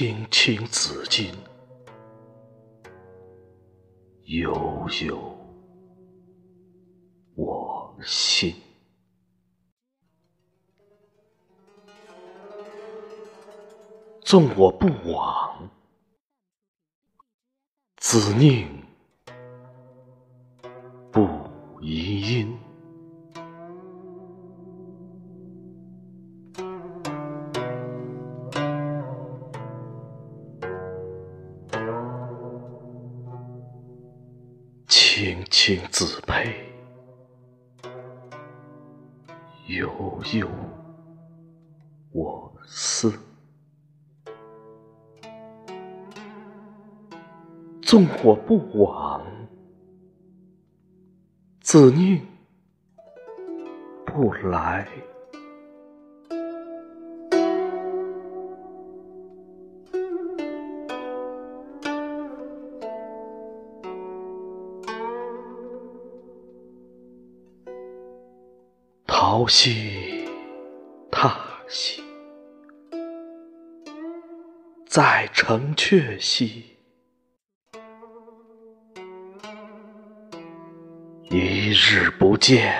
青青子衿，悠悠我心。纵我不往，子宁青青子佩，悠悠我思。纵我不往，子宁不来？朝兮踏兮，在城阙兮。一日不见，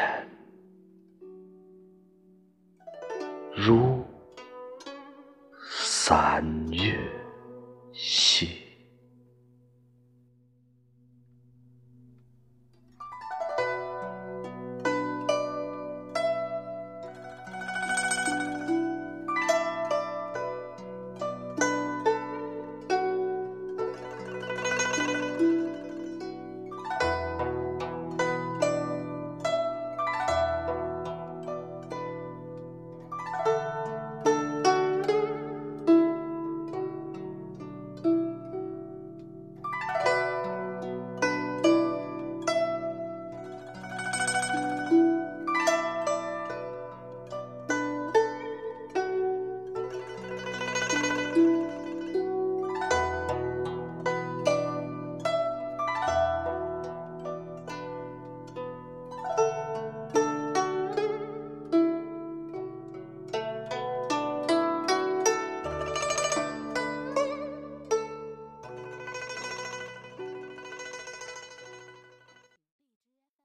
如